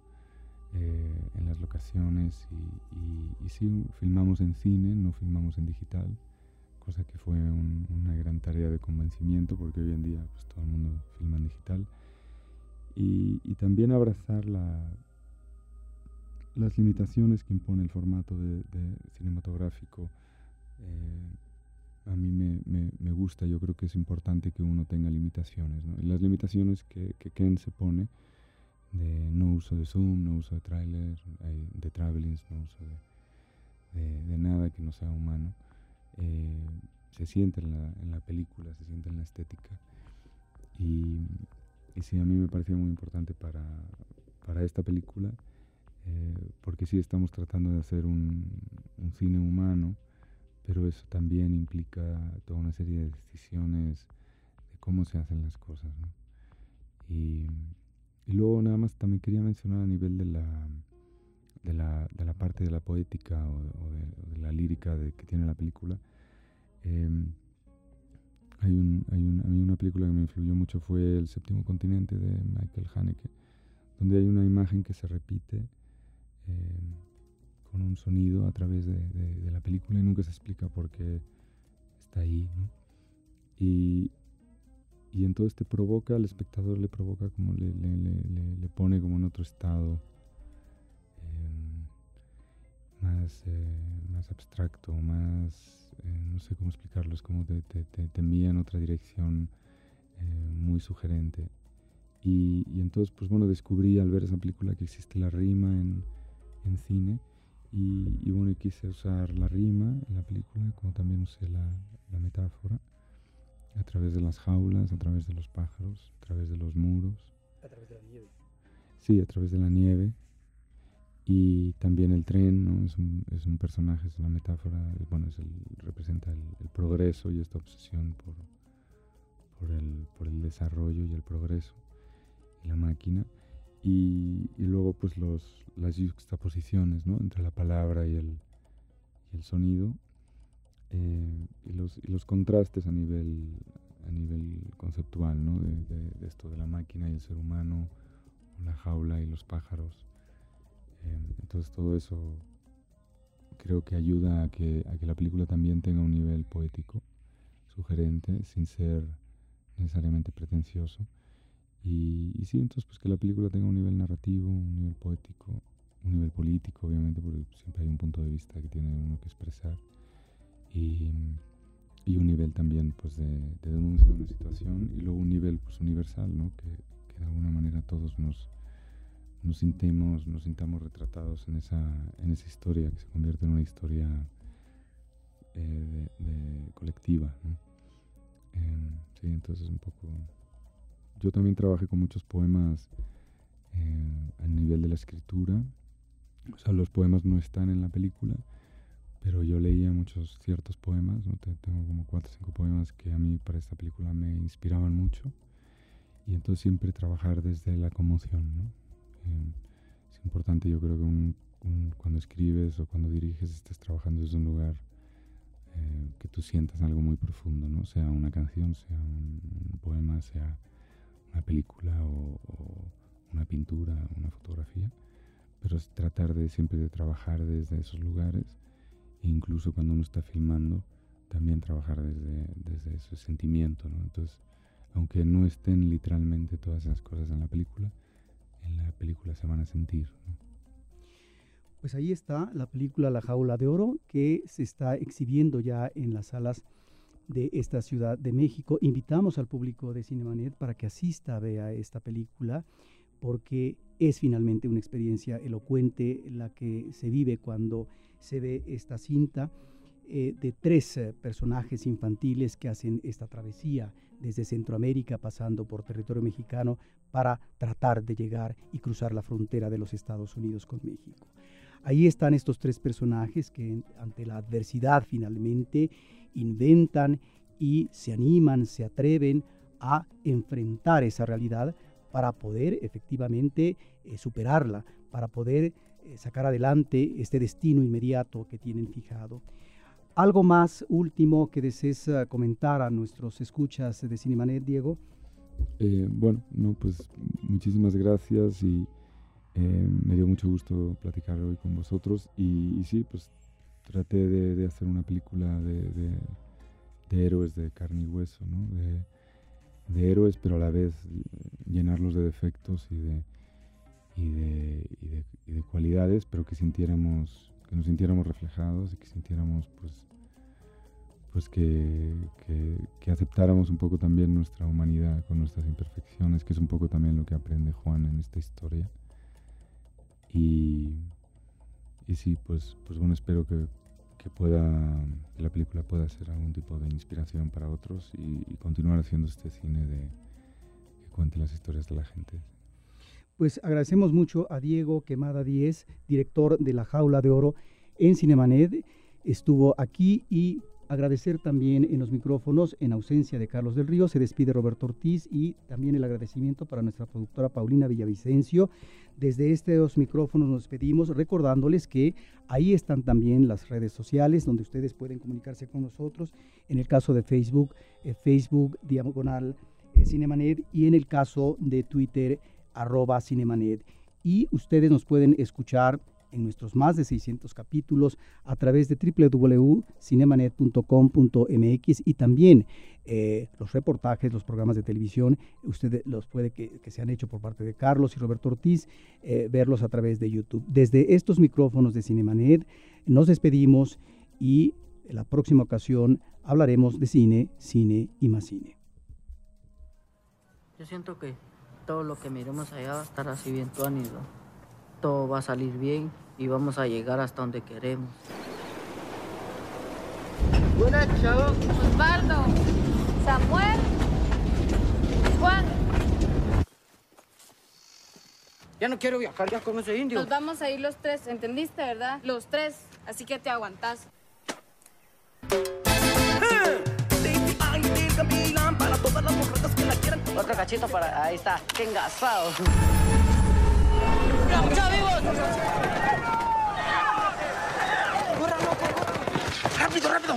eh, en las locaciones y, y, sí, filmamos en cine, no filmamos en digital, cosa que fue una gran tarea de convencimiento porque hoy en día pues, todo el mundo filma en digital y, y también abrazar la, las limitaciones que impone el formato de cinematográfico. Eh, a mí me, me, me, gusta, yo creo que es importante que uno tenga limitaciones. ¿no? Y las limitaciones que, que, Ken se pone de no uso de zoom, no uso de trailer, de travelings, no uso de, de, nada que no sea humano, eh, se siente en la, en la, película, se siente en la estética. Y, sí, a mí me parecía muy importante para, para esta película, eh, porque sí estamos tratando de hacer un, un cine humano pero eso también implica toda una serie de decisiones de cómo se hacen las cosas. ¿no? Y, y, luego nada más también quería mencionar a nivel de la, de la, de la parte de la poética o, o, de, o, de, la lírica de, que tiene la película. Eh, hay un, hay un, a mí una película que me influyó mucho fue El séptimo continente de Michael Haneke, donde hay una imagen que se repite. Eh, con un sonido a través de, la película y nunca se explica por qué está ahí, ¿no? Y, y entonces te provoca, al espectador le provoca como le, le, le, pone como en otro estado eh, más, eh, más abstracto, más, eh, no sé cómo explicarlo, es como te, te, te, te envía en otra dirección eh, muy sugerente. Y, y, entonces, pues bueno, descubrí al ver esa película que existe la rima en, en cine y, y, bueno, quise usar la rima en la película, como también usé la, la, metáfora, a través de las jaulas, a través de los pájaros, a través de los muros. A través de la nieve. Sí, a través de la nieve. Y también el tren, ¿no? Es un, es un personaje, es una metáfora, bueno, es el, representa el, el, progreso y esta obsesión por, por, el, por el desarrollo y el progreso y la máquina y, luego pues los, las juxtaposiciones ¿no? entre la palabra y el, y el sonido eh, y, los, y los contrastes a nivel, a nivel conceptual ¿no? de, esto de la máquina y el ser humano, la jaula y los pájaros. Eh, entonces todo eso creo que ayuda a que, a que la película también tenga un nivel poético, sugerente, sin ser necesariamente pretencioso. Y, y, sí, entonces pues que la película tenga un nivel narrativo, un nivel poético, un nivel político, obviamente, porque siempre hay un punto de vista que tiene uno que expresar. Y, y un nivel también pues de, de, denuncia de una situación y luego un nivel pues universal, ¿no? Que, que de alguna manera todos nos, nos sintamos, nos sintamos retratados en esa, en esa historia, que se convierte en una historia eh, de, de, colectiva, ¿no? Eh, sí, entonces un poco yo también trabajé con muchos poemas eh, a nivel de la escritura. O sea, los poemas no están en la película, pero yo leía muchos ciertos poemas. ¿no? Tengo como cuatro o cinco poemas que a mí para esta película me inspiraban mucho. Y entonces siempre trabajar desde la conmoción. ¿no? Eh, es importante, yo creo que un, un, cuando escribes o cuando diriges estés trabajando desde un lugar eh, que tú sientas algo muy profundo, ¿no? sea una canción, sea un poema, sea una película o, una pintura, una fotografía, pero es tratar de siempre de trabajar desde esos lugares e incluso cuando uno está filmando, también trabajar desde, desde ese sentimiento, ¿no? Entonces, aunque no estén literalmente todas esas cosas en la película, en la película se van a sentir. Pues ahí está la película La Jaula de Oro, que se está exhibiendo ya en las salas de esta Ciudad de México. Invitamos al público de Cinemanet para que asista a ver esta película, porque es finalmente una experiencia elocuente la que se vive cuando se ve esta cinta eh, de tres eh, personajes infantiles que hacen esta travesía desde Centroamérica pasando por territorio mexicano para tratar de llegar y cruzar la frontera de los Estados Unidos con México. Ahí están estos tres personajes que ante la adversidad finalmente inventan y se animan, se atreven a enfrentar esa realidad para poder efectivamente eh, superarla, para poder eh, sacar adelante este destino inmediato que tienen fijado. ¿Algo más último que desees eh, comentar a nuestros escuchas de Cinemanet, Diego? bueno, no, pues muchísimas gracias y me dio mucho gusto platicar hoy con vosotros y, sí, pues traté de, hacer una película de, héroes de carne y hueso, ¿no? de héroes, pero a la vez llenarlos de defectos y de, y de, y de, cualidades, pero que sintiéramos, que nos sintiéramos reflejados y que sintiéramos pues, pues que, aceptáramos un poco también nuestra humanidad con nuestras imperfecciones, que es un poco también lo que aprende Juan en esta historia. Y, y sí, pues, pues bueno, espero que, que pueda, la película pueda ser algún tipo de inspiración para otros y, continuar haciendo este cine de que cuente las historias de la gente. Pues agradecemos mucho a Diego Quemada Díez, director de La Jaula de Oro en Cinemanet. Estuvo aquí y agradecer también en los micrófonos, en ausencia de Carlos del Río, se despide Roberto Ortiz y también el agradecimiento para nuestra productora Paulina Villavicencio. Desde estos micrófonos nos despedimos recordándoles que ahí están también las redes sociales donde ustedes pueden comunicarse con nosotros. En el caso de Facebook, eh, Facebook Diagonal eh, Cinemanet y en el caso de Twitter, arroba Cinemanet. Y ustedes nos pueden escuchar en nuestros más de 600 capítulos a través de www.cinemanet.com.mx y también eh, los reportajes, los programas de televisión, ustedes los puede que, se han hecho por parte de Carlos y Roberto Ortiz, eh, verlos a través de YouTube. Desde estos micrófonos de Cinemanet nos despedimos y en la próxima ocasión hablaremos de cine, cine y más cine. Yo siento que todo lo que miremos allá va a estar así bien tónido. Todo va a salir bien y vamos a llegar hasta donde queremos. Buenas, chavo. Osvaldo, Samuel, Juan. Ya no quiero viajar ya con ese indio. Nos vamos a ir los tres, ¿entendiste, verdad? Los tres, así que te aguantas. Otro cachito para... Ahí está. ¡Qué engasado! ¡Rápido, rápido!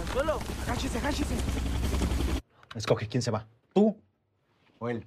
¡Al suelo! ¡Agáchese, agáchese! Escoge quién se va. ¿Tú o él?